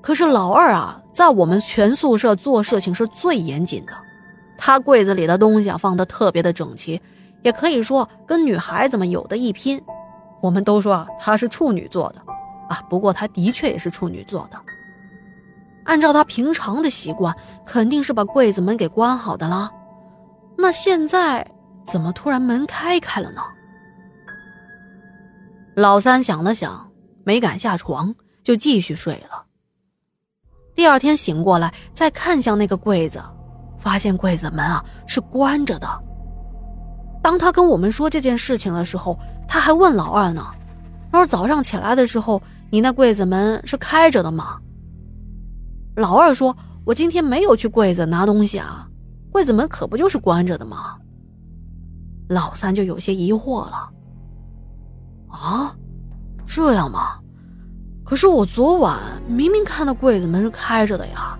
可是老二啊，在我们全宿舍做事情是最严谨的，他柜子里的东西啊放的特别的整齐，也可以说跟女孩子们有的一拼。我们都说啊，他是处女座的，啊，不过他的确也是处女座的。按照他平常的习惯，肯定是把柜子门给关好的啦。那现在怎么突然门开开了呢？老三想了想，没敢下床，就继续睡了。第二天醒过来，再看向那个柜子，发现柜子门啊是关着的。当他跟我们说这件事情的时候，他还问老二呢：“他说早上起来的时候，你那柜子门是开着的吗？”老二说：“我今天没有去柜子拿东西啊，柜子门可不就是关着的吗？”老三就有些疑惑了：“啊，这样吗？可是我昨晚明明看到柜子门是开着的呀。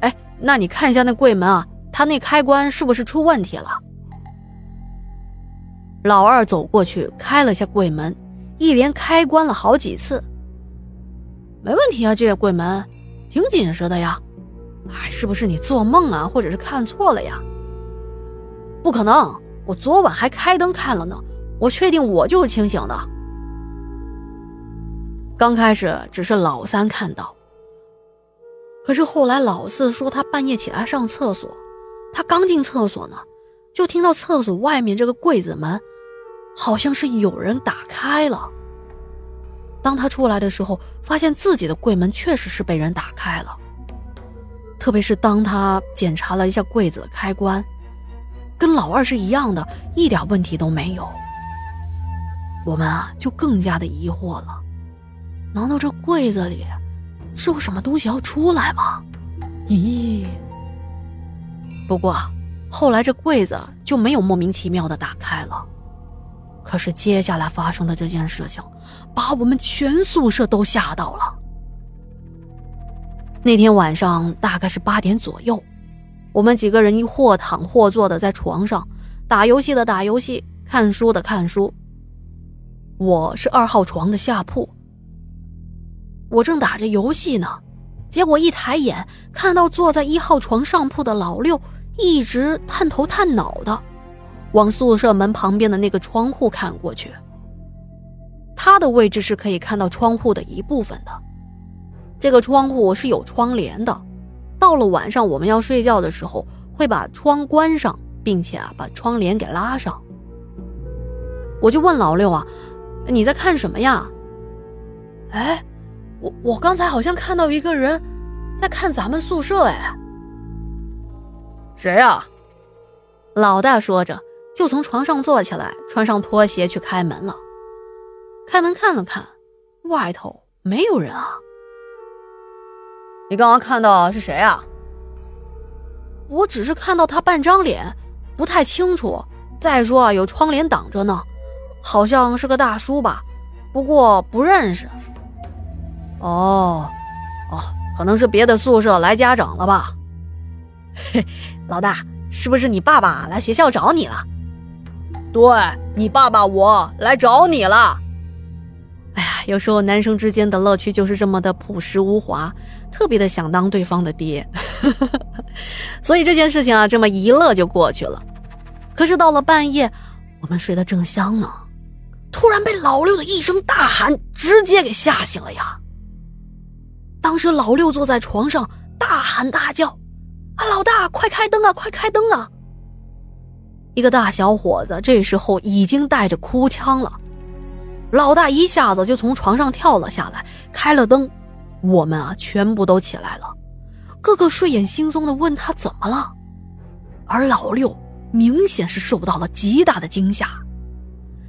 哎，那你看一下那柜门啊，它那开关是不是出问题了？”老二走过去开了下柜门，一连开关了好几次，没问题啊，这个柜门。挺紧实的呀，哎，是不是你做梦啊，或者是看错了呀？不可能，我昨晚还开灯看了呢，我确定我就是清醒的。刚开始只是老三看到，可是后来老四说他半夜起来上厕所，他刚进厕所呢，就听到厕所外面这个柜子门，好像是有人打开了。当他出来的时候，发现自己的柜门确实是被人打开了。特别是当他检查了一下柜子的开关，跟老二是一样的，一点问题都没有。我们啊，就更加的疑惑了：难道这柜子里是有什么东西要出来吗？咦？不过后来这柜子就没有莫名其妙的打开了。可是接下来发生的这件事情，把我们全宿舍都吓到了。那天晚上大概是八点左右，我们几个人一或躺或坐的在床上打游戏的打游戏，看书的看书。我是二号床的下铺，我正打着游戏呢，结果一抬眼看到坐在一号床上铺的老六一直探头探脑的。往宿舍门旁边的那个窗户看过去，他的位置是可以看到窗户的一部分的。这个窗户是有窗帘的，到了晚上我们要睡觉的时候，会把窗关上，并且啊把窗帘给拉上。我就问老六啊，你在看什么呀？哎，我我刚才好像看到一个人在看咱们宿舍，哎，谁呀？老大说着。就从床上坐起来，穿上拖鞋去开门了。开门看了看，外头没有人啊。你刚刚看到是谁啊？我只是看到他半张脸，不太清楚。再说啊，有窗帘挡着呢，好像是个大叔吧，不过不认识。哦，哦，可能是别的宿舍来家长了吧？嘿，老大，是不是你爸爸来学校找你了？对你爸爸，我来找你了。哎呀，有时候男生之间的乐趣就是这么的朴实无华，特别的想当对方的爹，所以这件事情啊，这么一乐就过去了。可是到了半夜，我们睡得正香呢，突然被老六的一声大喊直接给吓醒了呀。当时老六坐在床上大喊大叫：“啊，老大，快开灯啊，快开灯啊！”一个大小伙子这时候已经带着哭腔了，老大一下子就从床上跳了下来，开了灯，我们啊全部都起来了，个个睡眼惺忪的问他怎么了，而老六明显是受到了极大的惊吓，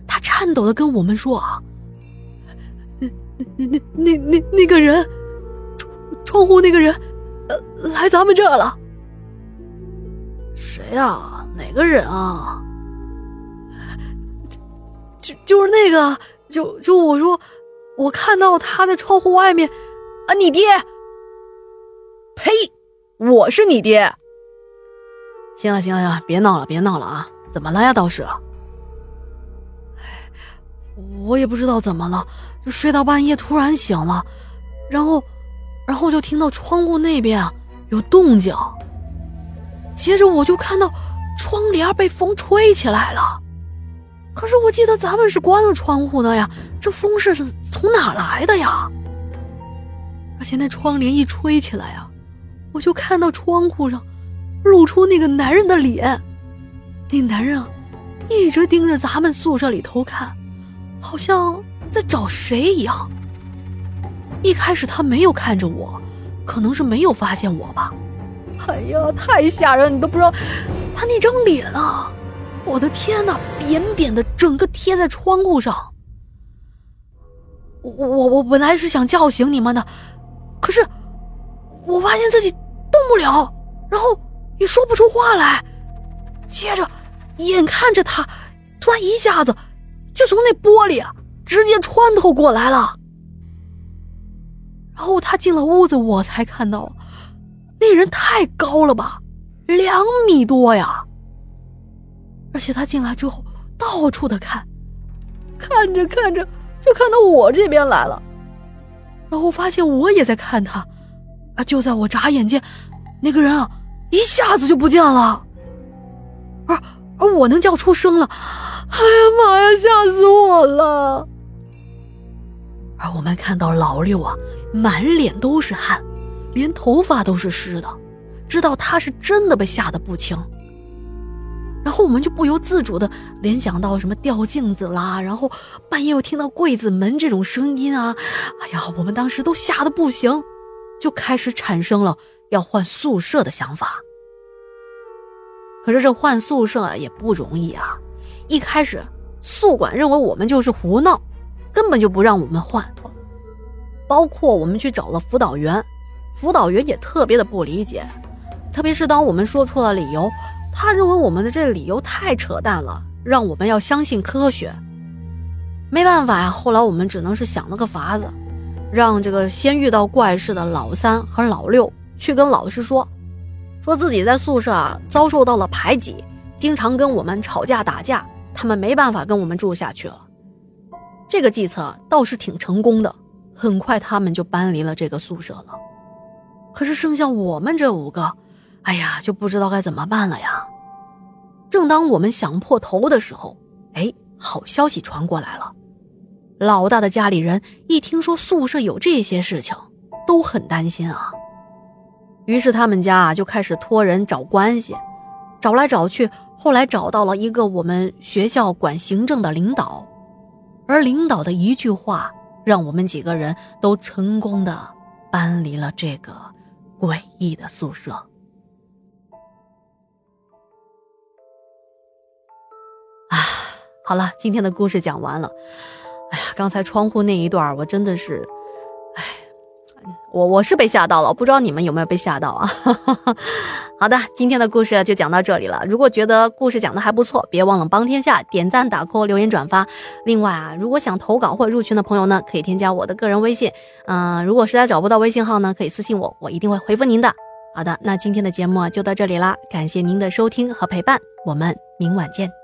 他颤抖的跟我们说啊，那那那那那那个人，窗户那个人，呃，来咱们这儿了，谁呀？哪个人啊？就就是那个，就就我说，我看到他在窗户外面，啊，你爹！呸！我是你爹！行了行了行了，别闹了别闹了啊！怎么了呀，道士？我也不知道怎么了，就睡到半夜突然醒了，然后然后就听到窗户那边啊有动静，接着我就看到窗帘被风吹起来了。可是我记得咱们是关了窗户的呀，这风是从哪来的呀？而且那窗帘一吹起来啊，我就看到窗户上露出那个男人的脸。那男人啊，一直盯着咱们宿舍里偷看，好像在找谁一样。一开始他没有看着我，可能是没有发现我吧。哎呀，太吓人！你都不知道他那张脸啊，我的天哪，扁扁的，整个贴在窗户上。我我我本来是想叫醒你们的。可是，我发现自己动不了，然后也说不出话来。接着，眼看着他，突然一下子就从那玻璃直接穿透过来了。然后他进了屋子，我才看到，那人太高了吧，两米多呀。而且他进来之后，到处的看，看着看着就看到我这边来了。然后发现我也在看他，啊！就在我眨眼间，那个人啊，一下子就不见了。而而我能叫出声了，哎呀妈呀，吓死我了！而我们看到老六啊，满脸都是汗，连头发都是湿的，知道他是真的被吓得不轻。然后我们就不由自主的联想到什么掉镜子啦，然后半夜又听到柜子门这种声音啊，哎呀，我们当时都吓得不行，就开始产生了要换宿舍的想法。可是这换宿舍也不容易啊，一开始宿管认为我们就是胡闹，根本就不让我们换，包括我们去找了辅导员，辅导员也特别的不理解，特别是当我们说出了理由。他认为我们的这理由太扯淡了，让我们要相信科学。没办法呀，后来我们只能是想了个法子，让这个先遇到怪事的老三和老六去跟老师说，说自己在宿舍啊遭受到了排挤，经常跟我们吵架打架，他们没办法跟我们住下去了。这个计策倒是挺成功的，很快他们就搬离了这个宿舍了。可是剩下我们这五个。哎呀，就不知道该怎么办了呀！正当我们想破头的时候，哎，好消息传过来了。老大的家里人一听说宿舍有这些事情，都很担心啊。于是他们家啊就开始托人找关系，找来找去，后来找到了一个我们学校管行政的领导，而领导的一句话，让我们几个人都成功的搬离了这个诡异的宿舍。啊好了，今天的故事讲完了。哎呀，刚才窗户那一段，我真的是，我我是被吓到了，不知道你们有没有被吓到啊？好的，今天的故事就讲到这里了。如果觉得故事讲的还不错，别忘了帮天下点赞、打 call、留言、转发。另外啊，如果想投稿或入群的朋友呢，可以添加我的个人微信。嗯，如果实在找不到微信号呢，可以私信我，我一定会回复您的。好的，那今天的节目就到这里啦，感谢您的收听和陪伴，我们明晚见。